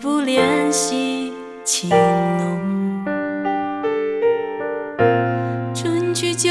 不怜惜情浓？春去秋。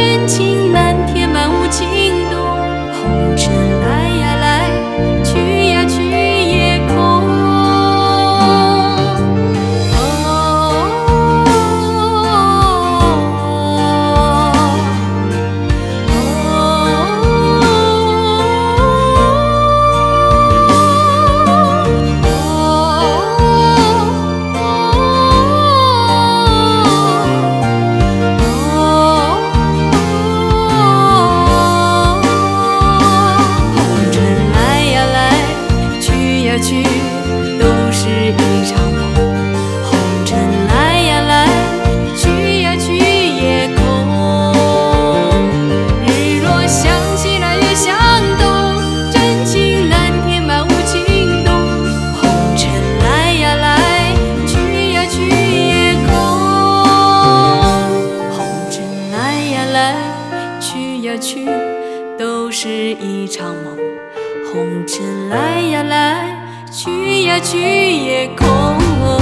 真情漫天漫无尽头红尘。去，都是一场梦。红尘来呀来，去呀去也空。日落向西来月向东，真情难填满无情洞。红尘来呀来，去呀去也空。红尘来呀来，去呀去，都是一场梦。红尘来呀来，去呀去也空。